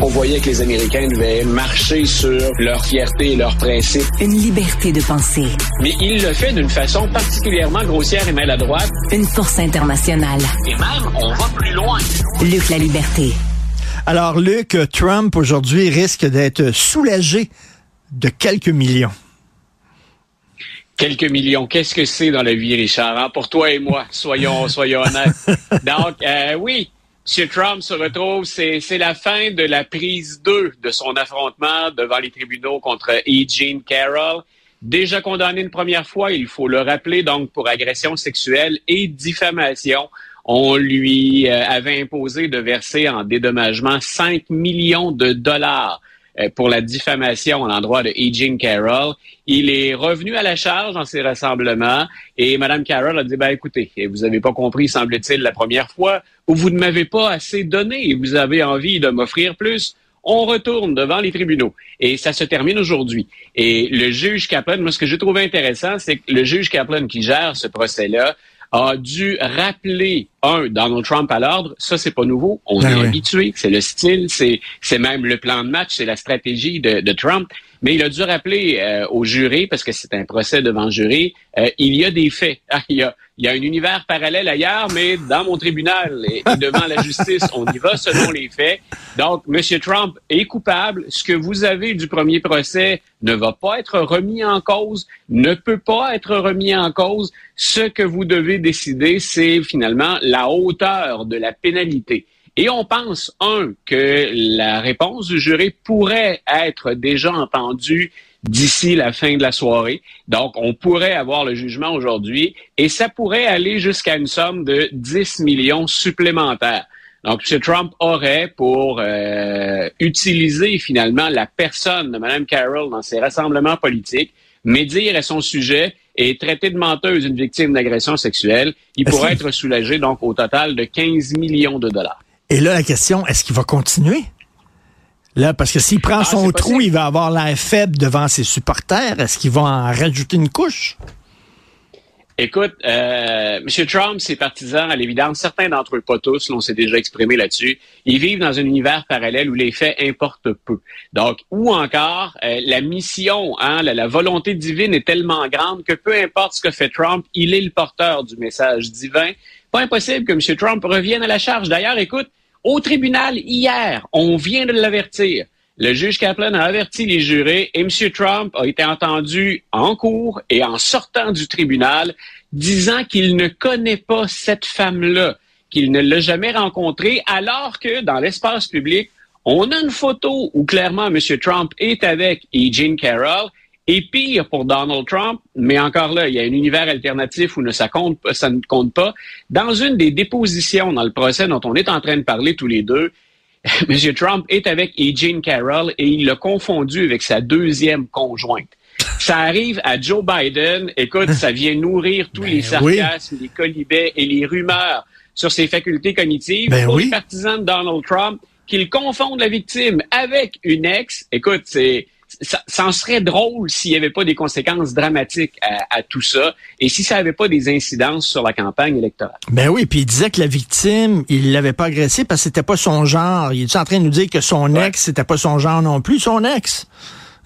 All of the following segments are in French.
On voyait que les Américains devaient marcher sur leur fierté et leurs principes. Une liberté de penser. Mais il le fait d'une façon particulièrement grossière et maladroite. Une force internationale. Et même, on va plus loin. Luc la liberté. Alors, Luc, Trump aujourd'hui risque d'être soulagé de quelques millions. Quelques millions. Qu'est-ce que c'est dans la vie, Richard? hein? Pour toi et moi, soyons, soyons honnêtes. Donc, euh, oui, M. Trump se retrouve, c'est la fin de la prise 2 de son affrontement devant les tribunaux contre E. Jean Carroll. Déjà condamné une première fois, il faut le rappeler, donc pour agression sexuelle et diffamation. On lui euh, avait imposé de verser en dédommagement 5 millions de dollars pour la diffamation à l'endroit de E. Jean Carroll. Il est revenu à la charge dans ses rassemblements et Mme Carroll a dit, ben écoutez, vous n'avez pas compris, semble-t-il, la première fois, ou vous ne m'avez pas assez donné et vous avez envie de m'offrir plus. On retourne devant les tribunaux et ça se termine aujourd'hui. Et le juge Kaplan, moi ce que j'ai trouvé intéressant, c'est que le juge Kaplan qui gère ce procès-là a dû rappeler un Donald Trump à l'ordre. Ça, c'est pas nouveau. On Ben est habitué. C'est le style, c'est c'est même le plan de match, c'est la stratégie de, de Trump. Mais il a dû rappeler euh, au jury, parce que c'est un procès devant le jury, euh, il y a des faits. Ah, il, y a, il y a un univers parallèle ailleurs, mais dans mon tribunal et, devant la justice, on y va selon les faits. Donc, M. Trump est coupable. Ce que vous avez du premier procès ne va pas être remis en cause, ne peut pas être remis en cause. Ce que vous devez décider, c'est finalement la hauteur de la pénalité. Et on pense, un, que la réponse du jury pourrait être déjà entendue d'ici la fin de la soirée. Donc, on pourrait avoir le jugement aujourd'hui et ça pourrait aller jusqu'à une somme de 10 millions supplémentaires. Donc, M. Trump aurait pour euh, utiliser finalement la personne de Mme Carroll dans ses rassemblements politiques, médire à son sujet et traiter de menteuse une victime d'agression sexuelle, il pourrait être soulagé donc au total de 15 millions de dollars. Et là, la question, est-ce qu'il va continuer? Là, parce que s'il prend Ah, son trou, possible. il va avoir l'air faible devant ses supporters. Est-ce qu'il va en rajouter une couche? Écoute, euh, M. Trump, ses partisans, à l'évidence, certains d'entre eux, pas tous, là, on s'est déjà exprimé là-dessus, ils vivent dans un univers parallèle où les faits importent peu. Donc, ou encore, euh, la mission, hein, la, la volonté divine est tellement grande que peu importe ce que fait Trump, il est le porteur du message divin. Pas impossible que M. Trump revienne à la charge. D'ailleurs, écoute, au tribunal hier, on vient de l'avertir. Le juge Kaplan a averti les jurés et M. Trump a été entendu en cours et en sortant du tribunal disant qu'il ne connaît pas cette femme-là, qu'il ne l'a jamais rencontrée, alors que dans l'espace public, on a une photo où clairement M. Trump est avec E. Jean Carroll. Et pire pour Donald Trump, mais encore là, il y a un univers alternatif où ne, ça, compte, pas- ça ne compte pas. Dans une des dépositions dans le procès dont on est en train de parler tous les deux, M. Trump est avec E. Jean Carroll et il l'a confondu avec sa deuxième conjointe. Ça arrive à Joe Biden. Écoute, ça vient nourrir tous Ben les sarcasmes, les colibets et les rumeurs sur ses facultés cognitives. Ben Pour oui. les partisans de Donald Trump, qu'il confonde la victime avec une ex, écoute, c'est ça, ça en serait drôle s'il n'y avait pas des conséquences dramatiques à, à tout ça et si ça n'avait pas des incidences sur la campagne électorale. Ben oui, puis il disait que la victime, il l'avait pas agressée parce que c'était pas son genre. Il est en train de nous dire que son Ouais. ex, c'était pas son genre non plus, son ex.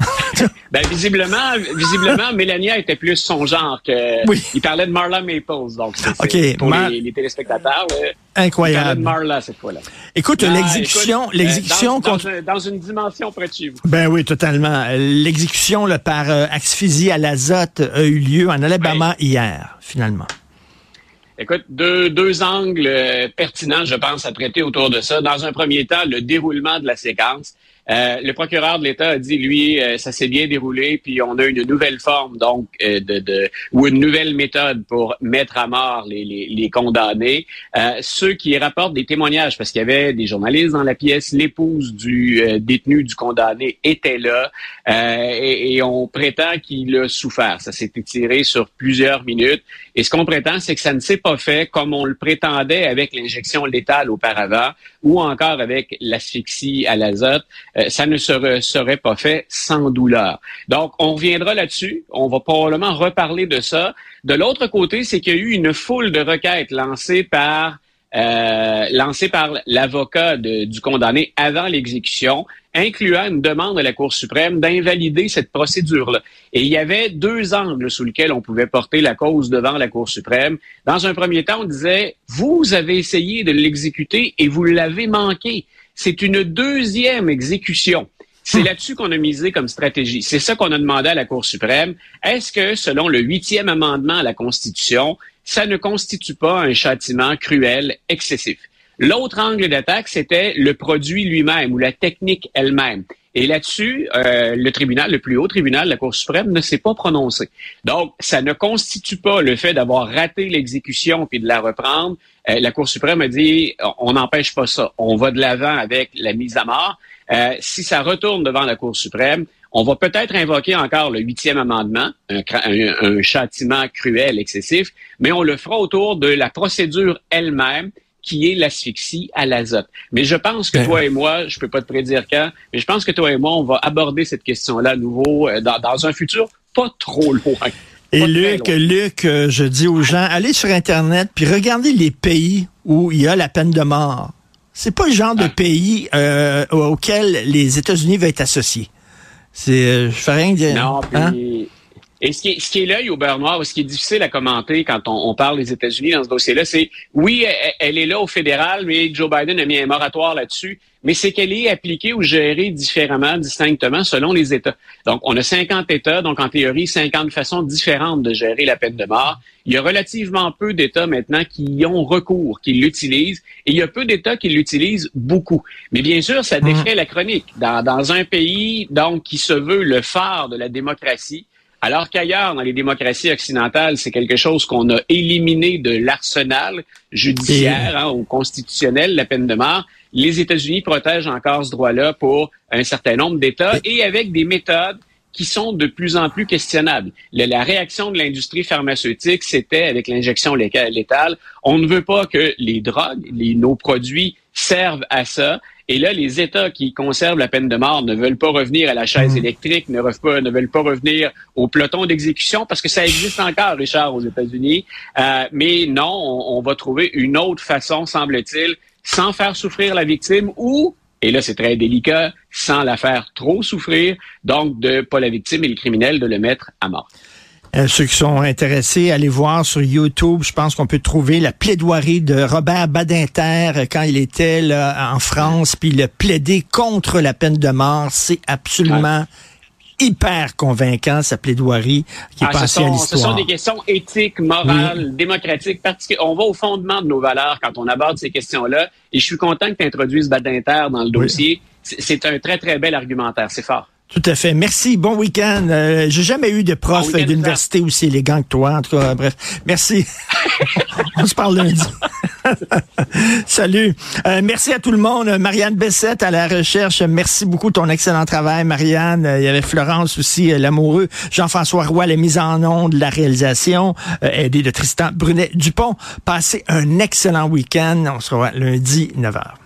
Ben visiblement, visiblement, Mélania était plus son genre que. Oui. Il parlait de Marla Maples, donc c'est pour Mar- les, les téléspectateurs. là, Il parlait de Incroyable. Marla cette fois-là. Écoute, Non, l'exécution, euh, l'exécution dans, contre dans, un- dans une dimension près de chez vous. Ben oui, totalement. Euh, L'exécution par euh, asphyxie à l'azote a eu lieu en Alabama hier, finalement. Écoute, deux, deux angles euh, pertinents, je pense, à traiter autour de ça. Dans un premier temps, le déroulement de la séquence. Euh, le procureur de l'État a dit, lui, euh, ça s'est bien déroulé, puis on a une nouvelle forme, donc, euh, de, de, ou une nouvelle méthode pour mettre à mort les, les, les condamnés. ceux qui rapportent des témoignages, parce qu'il y avait des journalistes dans la pièce, l'épouse du détenu, du condamné, était là, et, et, on prétend qu'il a souffert. Ça s'est étiré sur plusieurs minutes. Et ce qu'on prétend, c'est que ça ne s'est pas fait comme on le prétendait avec l'injection létale auparavant, ou encore avec l'asphyxie à l'azote. Euh, ça ne serait, pas fait sans douleur. Donc, on reviendra là-dessus. On va probablement reparler de ça. De l'autre côté, c'est qu'il y a eu une foule de requêtes lancées par euh, par l'avocat du condamné avant l'exécution, incluant une demande à la Cour suprême d'invalider cette procédure-là. Et il y avait deux angles sous lesquels on pouvait porter la cause devant la Cour suprême. Dans un premier temps, on disait, vous avez essayé de l'exécuter et vous l'avez manqué. C'est une deuxième exécution. C'est hmm. là-dessus qu'on a misé comme stratégie. C'est ça qu'on a demandé à la Cour suprême. Est-ce que, selon le huitième amendement à la Constitution, ça ne constitue pas un châtiment cruel, excessif? L'autre angle d'attaque, c'était le produit lui-même ou la technique elle-même. Et là-dessus, euh, le tribunal, le plus haut tribunal, la Cour suprême, ne s'est pas prononcé. Donc, ça ne constitue pas le fait d'avoir raté l'exécution puis de la reprendre. Euh, la Cour suprême a dit, on n'empêche pas ça. On va de l'avant avec la mise à mort. Euh, si ça retourne devant la Cour suprême, on va peut-être invoquer encore le huitième amendement, un, un, châtiment cruel, excessif, mais on le fera autour de la procédure elle-même qui est l'asphyxie à l'azote. Mais je pense que ben toi et moi, je peux pas te prédire quand, mais je pense que toi et moi, on va aborder cette question-là à nouveau euh, dans, dans un futur pas trop loin. Et Luc, Luc, euh, je dis aux gens, allez sur Internet puis regardez les pays où il y a la peine de mort. C'est pas le genre de ah. pays euh, auquel les États-Unis vont être associés. C'est, je fais rien dire. Non, hein? Et ce qui est, ce qui est l'œil au beurre noir, ce qui est difficile à commenter quand on, parle des États-Unis dans ce dossier-là, c'est oui, elle, est là au fédéral, mais Joe Biden a mis un moratoire là-dessus, mais c'est qu'elle est appliquée ou gérée différemment, distinctement selon les États. Donc, on a 50 États, donc en théorie, 50 façons différentes de gérer la peine de mort. Il y a relativement peu d'États maintenant qui y ont recours, qui l'utilisent, et il y a peu d'États qui l'utilisent beaucoup. Mais bien sûr, ça défait la chronique. Dans, dans un pays, donc, qui se veut le phare de la démocratie, alors qu'ailleurs, dans les démocraties occidentales, c'est quelque chose qu'on a éliminé de l'arsenal judiciaire hein, ou constitutionnel, la peine de mort. Les États-Unis protègent encore ce droit-là pour un certain nombre d'États et avec des méthodes qui sont de plus en plus questionnables. La, réaction de l'industrie pharmaceutique, c'était avec l'injection létale, on ne veut pas que les drogues, les, nos produits servent à ça. Et là, les États qui conservent la peine de mort ne veulent pas revenir à la chaise mmh. électrique, ne, veulent pas, ne veulent pas revenir au peloton d'exécution parce que ça existe encore, Richard, aux États-Unis. Euh, mais non, on, on va trouver une autre façon, semble-t-il, sans faire souffrir la victime ou et là c'est très délicat, sans la faire trop souffrir, donc de pas la victime et le criminel de le mettre à mort. Euh, ceux qui sont intéressés, allez voir sur YouTube. Je pense qu'on peut trouver la plaidoirie de Robert Badinter euh, quand il était là, en France, puis il a plaidé contre la peine de mort. C'est absolument hyper convaincant, sa plaidoirie qui est ah, passée à l'histoire. Ce sont des questions éthiques, morales, démocratiques. On va au fondement de nos valeurs quand on aborde ces questions-là. Et je suis content que tu introduises Badinter dans le dossier. C'est un très, très bel argumentaire. C'est fort. Tout à fait. Merci. Bon week-end. Euh, J'ai jamais eu de prof d'université aussi élégant que toi. En tout cas, bref. Merci. On se parle lundi. Salut. Euh, merci à tout le monde. Marianne Bessette à la recherche. Merci beaucoup de ton excellent travail, Marianne. Euh, il y avait Florence aussi, euh, l'amoureux. Jean-François Roy, la mise en onde, la réalisation, aidé de Tristan Brunet-Dupont. Passez un excellent week-end. On se revoit lundi, 9h.